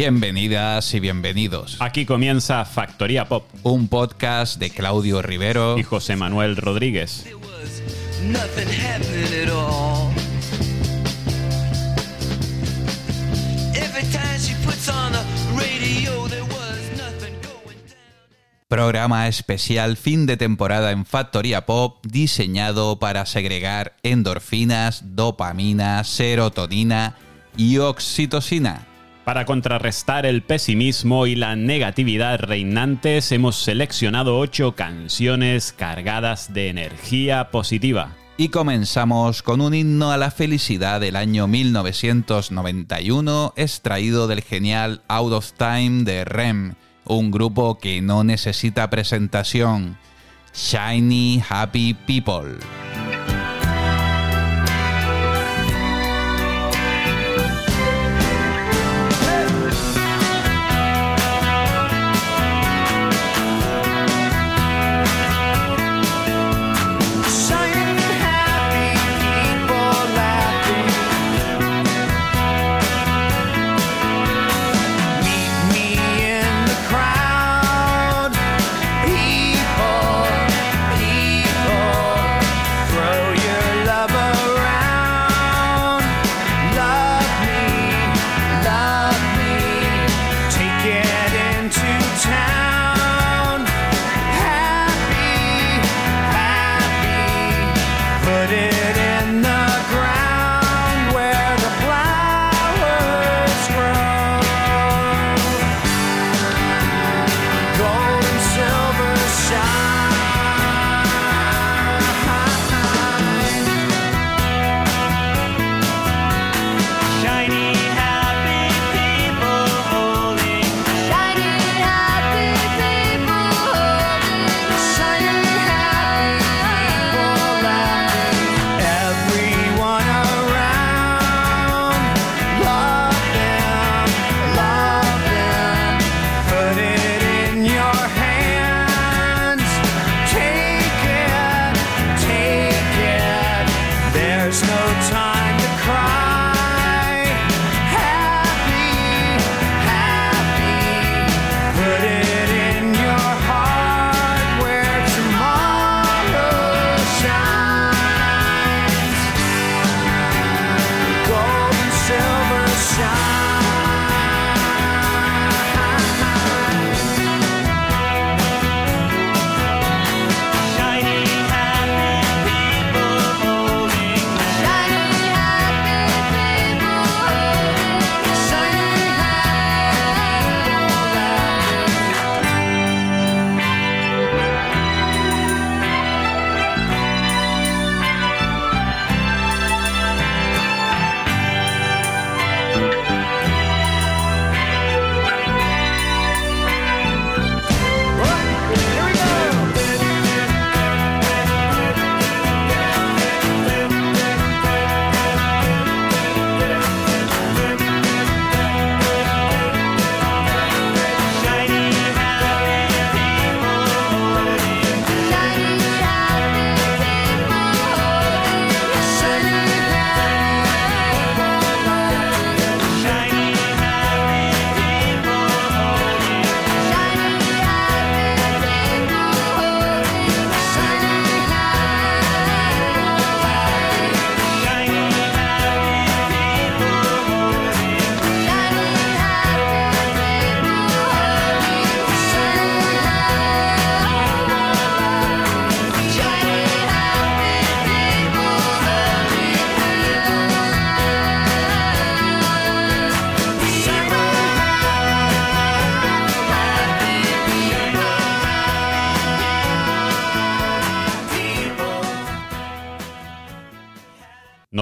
Bienvenidas y bienvenidos. Aquí comienza Factoría Pop Un podcast de Claudio Rivero y José Manuel Rodríguez. programa especial fin de temporada en Factoría Pop diseñado para segregar endorfinas, dopamina, serotonina y oxitocina. Para contrarrestar el pesimismo y la negatividad reinantes, hemos seleccionado ocho canciones cargadas de energía positiva. Y comenzamos con un himno a la felicidad del año 1991 extraído del genial Out of Time de REM, un grupo que no necesita presentación. Shiny Happy People.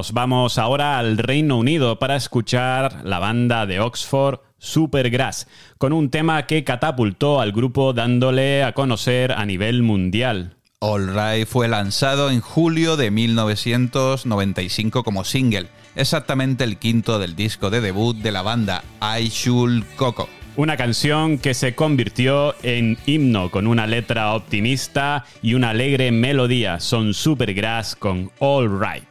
Nos vamos ahora al Reino Unido para escuchar la banda de Oxford Supergrass, con un tema que catapultó al grupo dándole a conocer a nivel mundial. All Right fue lanzado en julio de 1995 como single, exactamente el quinto del disco de debut de la banda, I Should Coco. Una canción que se convirtió en himno con una letra optimista y una alegre melodía. Son Supergrass con All Right.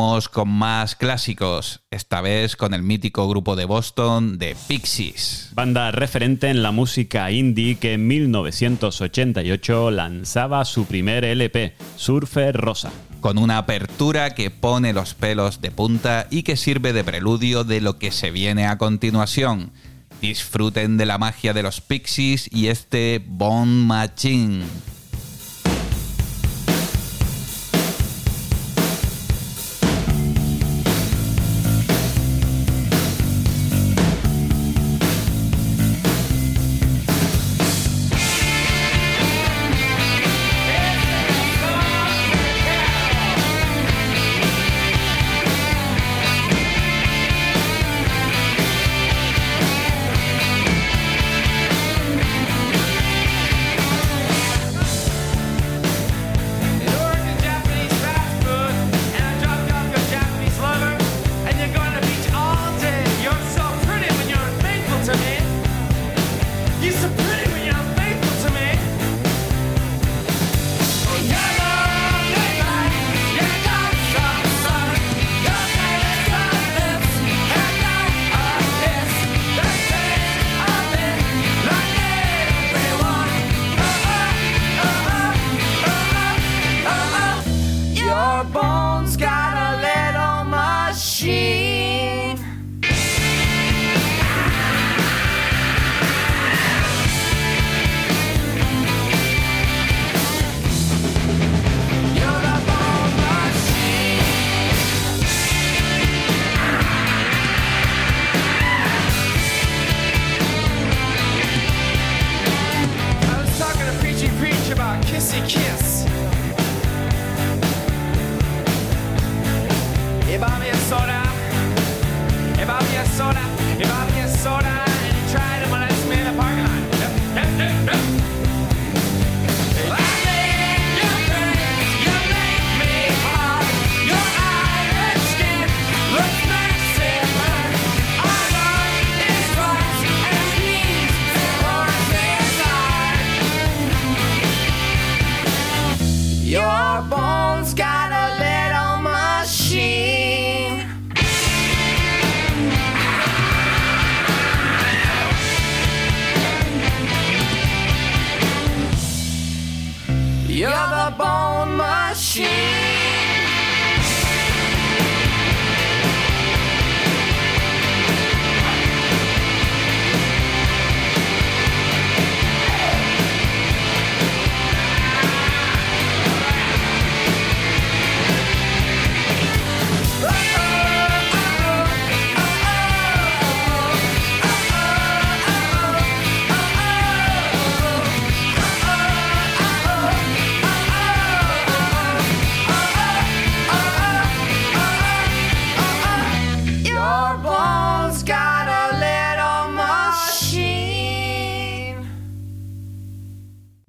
Seguimos con más clásicos, esta vez con el mítico grupo de Boston de Pixies. Banda referente en la música indie que en 1988 lanzaba su primer LP, Surfer Rosa. con una apertura que pone los pelos de punta y que sirve de preludio de lo que se viene a continuación. Disfruten de la magia de los Pixies y este Bone Machine.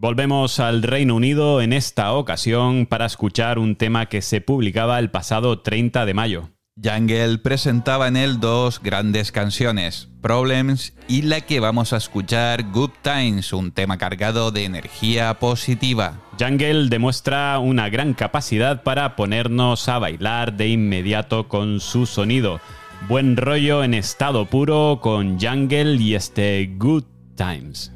Volvemos al Reino Unido en esta ocasión para escuchar un tema que se publicaba el pasado 30 de mayo. Jungle presentaba en él dos grandes canciones, Problems y la que vamos a escuchar, Good Times, un tema cargado de energía positiva. Jungle demuestra una gran capacidad para ponernos a bailar de inmediato con su sonido. Buen rollo en estado puro con Jungle y este Good Times.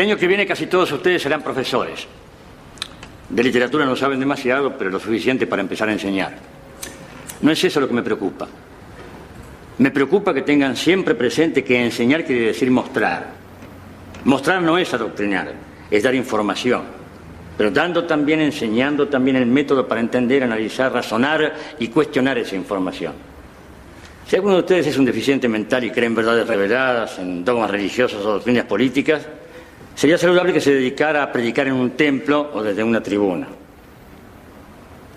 El año que viene casi todos ustedes serán profesores. De literatura no saben demasiado, pero lo suficiente para empezar a enseñar. No es eso lo que me preocupa. Me preocupa que tengan siempre presente que enseñar quiere decir mostrar. Mostrar no es adoctrinar, es dar información. Pero dando también, enseñando también el método para entender, analizar, razonar y cuestionar esa información. Si alguno de ustedes es un deficiente mental y cree en verdades reveladas, en dogmas religiosos o doctrinas políticas, sería saludable que se dedicara a predicar en un templo o desde una tribuna.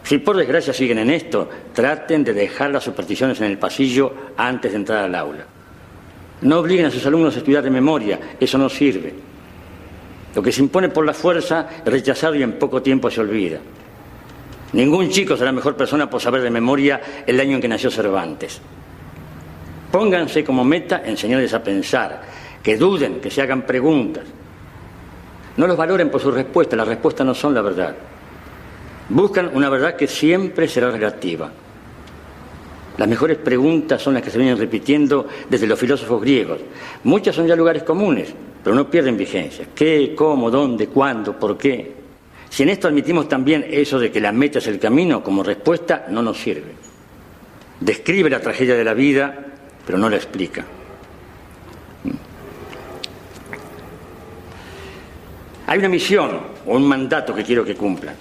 Si por desgracia siguen en esto, traten de dejar las supersticiones en el pasillo antes de entrar al aula. No obliguen a sus alumnos a estudiar de memoria, eso no sirve. Lo que se impone por la fuerza es rechazado y en poco tiempo se olvida. Ningún chico será mejor persona por saber de memoria el año en que nació Cervantes. Pónganse como meta enseñarles a pensar, que duden, que se hagan preguntas. No los valoren por sus respuestas, las respuestas no son la verdad. Buscan una verdad que siempre será relativa. Las mejores preguntas son las que se vienen repitiendo desde los filósofos griegos. Muchas son ya lugares comunes, pero no pierden vigencia. ¿Qué, cómo, dónde, cuándo, por qué? Si en esto admitimos también eso de que la meta es el camino, como respuesta no nos sirve. Describe la tragedia de la vida, pero no la explica. Hay una misión o un mandato que quiero que cumplan.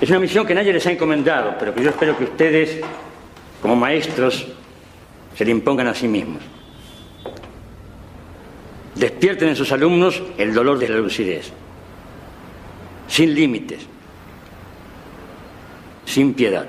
Es una misión que nadie les ha encomendado, pero que yo espero que ustedes, como maestros, se le impongan a sí mismos. Despierten en sus alumnos el dolor de la lucidez, sin límites, sin piedad.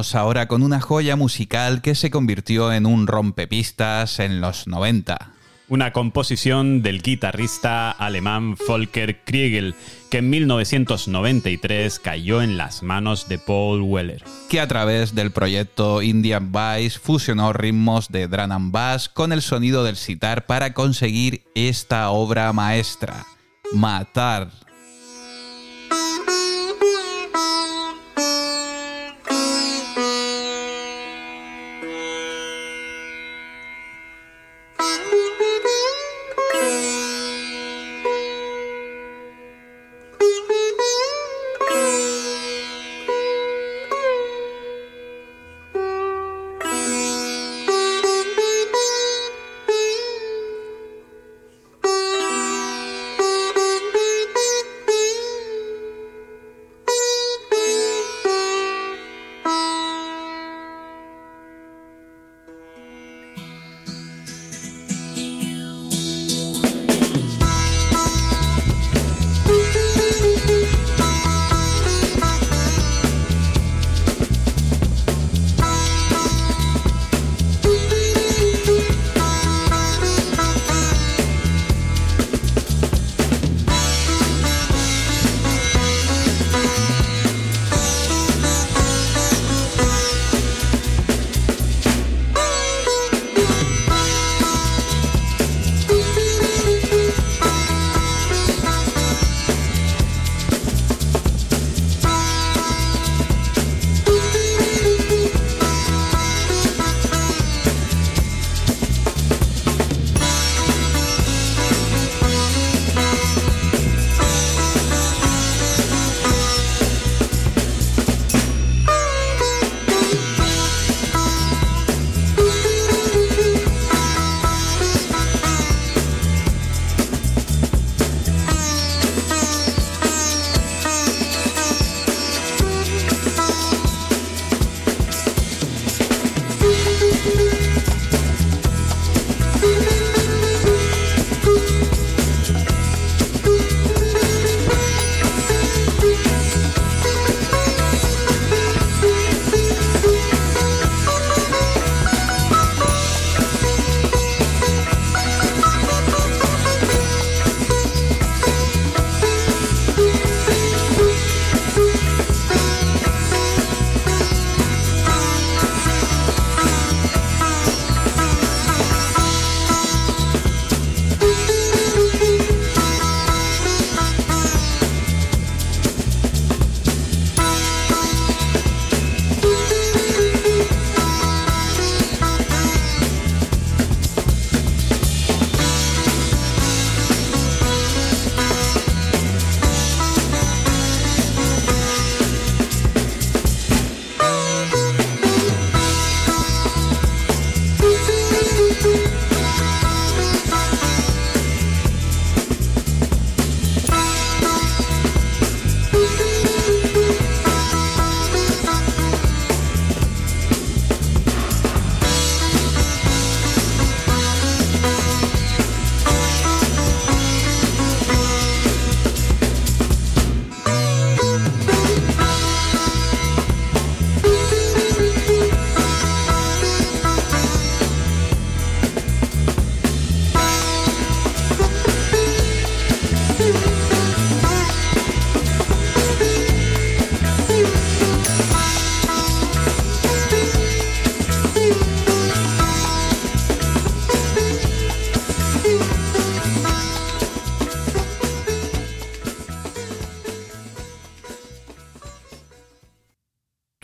Vamos ahora con una joya musical que se convirtió en un rompepistas en los 90. Una composición del guitarrista alemán Volker Kriegel, que en 1993 cayó en las manos de Paul Weller. que a través del proyecto Indian Vice fusionó ritmos de drum and bass con el sonido del sitar para conseguir esta obra maestra, Matar.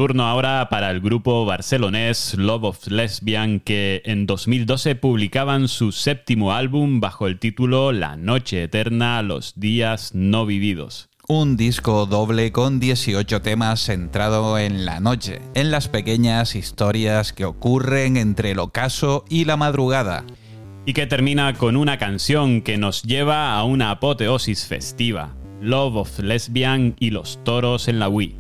turno ahora para el grupo barcelonés Love of Lesbian que en 2012 publicaban su séptimo álbum bajo el título La Noche Eterna, los días no vividos. Un disco doble con 18 temas centrado en la noche, en las pequeñas historias que ocurren entre el ocaso y la madrugada. Y que termina con una canción que nos lleva a una apoteosis festiva, Love of Lesbian y los toros en la Wii.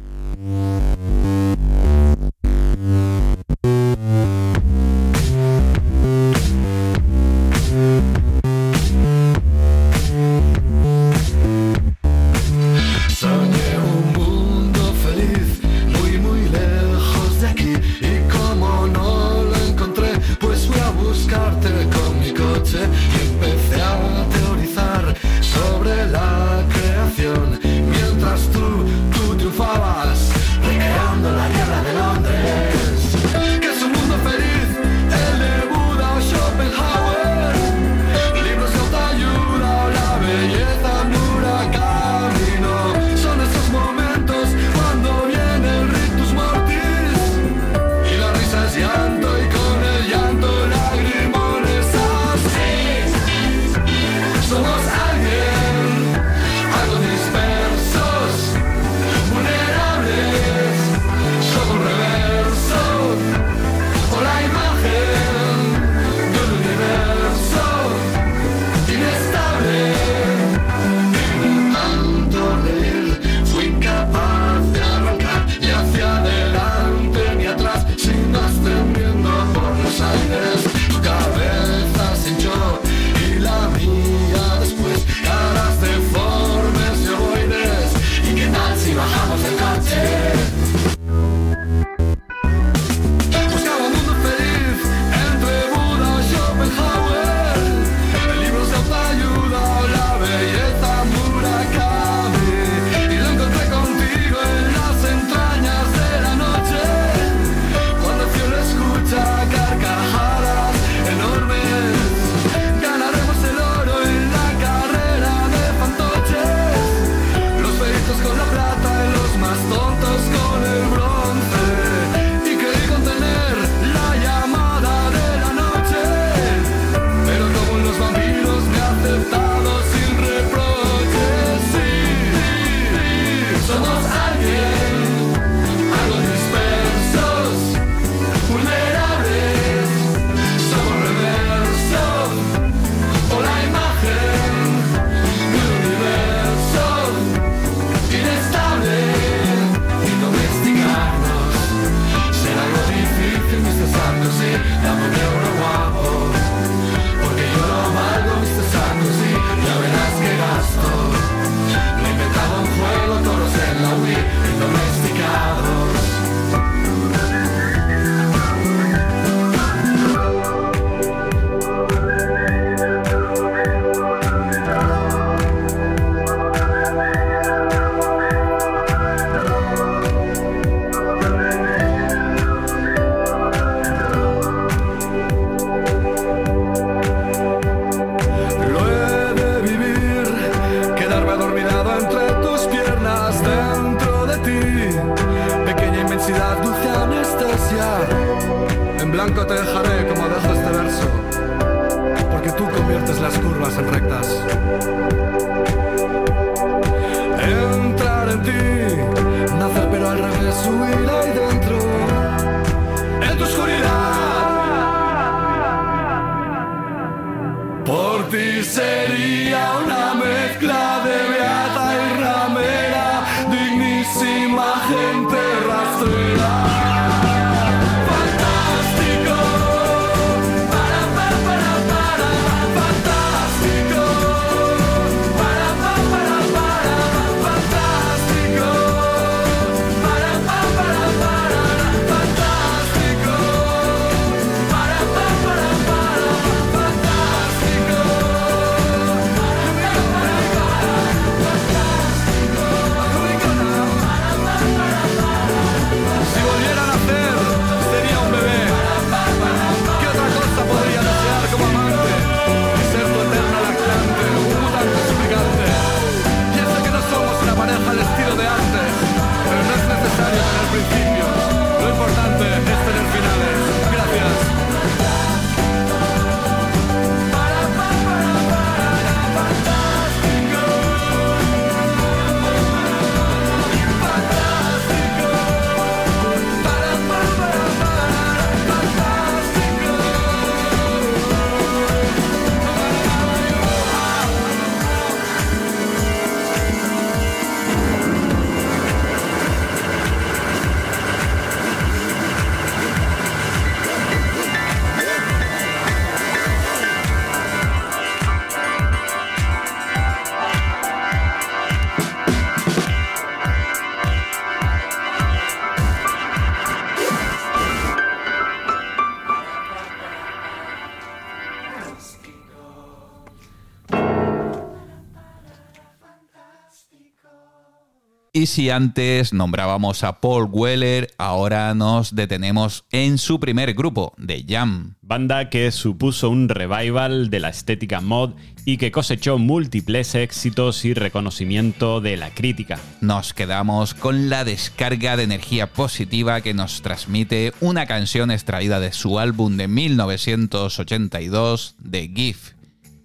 Y si antes nombrábamos a Paul Weller, ahora nos detenemos en su primer grupo, The Jam. Banda que supuso un revival de la estética mod y que cosechó múltiples éxitos y reconocimiento de la crítica. Nos quedamos con la descarga de energía positiva que nos transmite una canción extraída de su álbum de 1982, The Gift.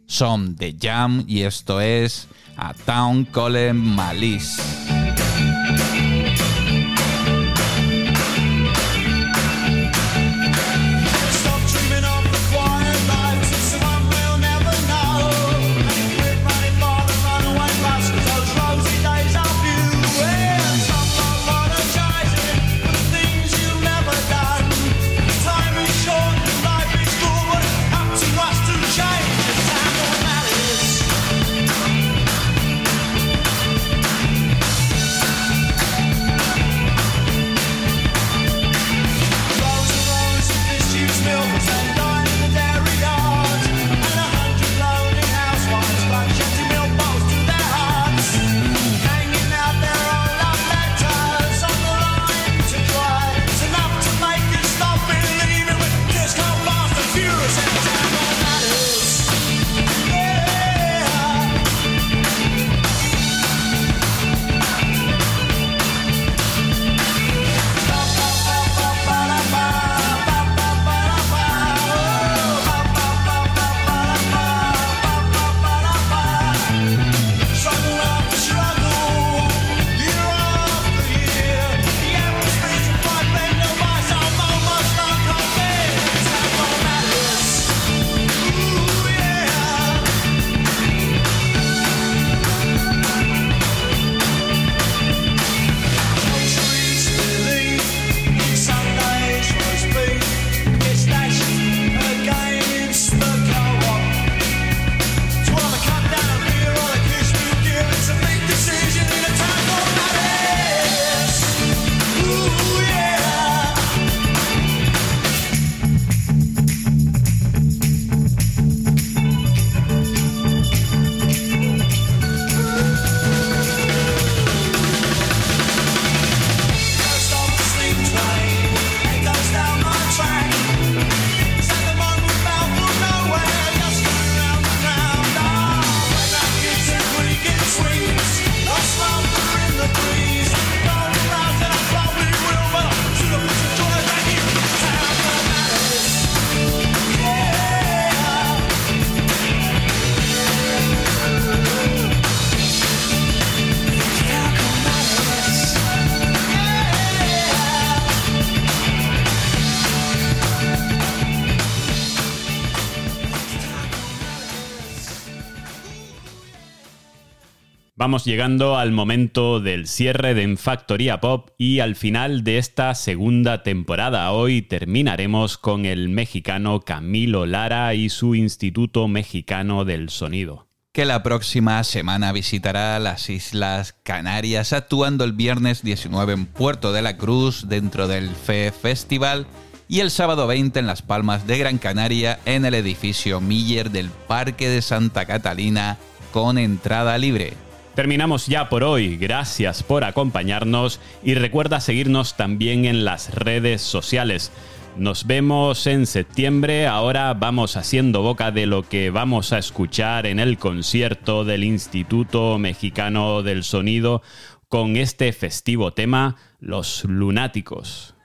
Son The Jam y esto es A Town Called Malice. Vamos llegando al momento del cierre de En Factoría Pop y al final de esta segunda temporada. Hoy terminaremos con el mexicano Camilo Lara y su Instituto Mexicano del Sonido. que la próxima semana visitará las Islas Canarias, actuando el viernes 19 en Puerto de la Cruz dentro del FE Festival y el sábado 20 en Las Palmas de Gran Canaria en el edificio Miller del Parque de Santa Catalina con entrada libre. Terminamos ya por hoy, gracias por acompañarnos y recuerda seguirnos también en las redes sociales. Nos vemos en septiembre, ahora vamos haciendo boca de lo que vamos a escuchar en el concierto del Instituto Mexicano del Sonido con este festivo tema, Los Lunáticos.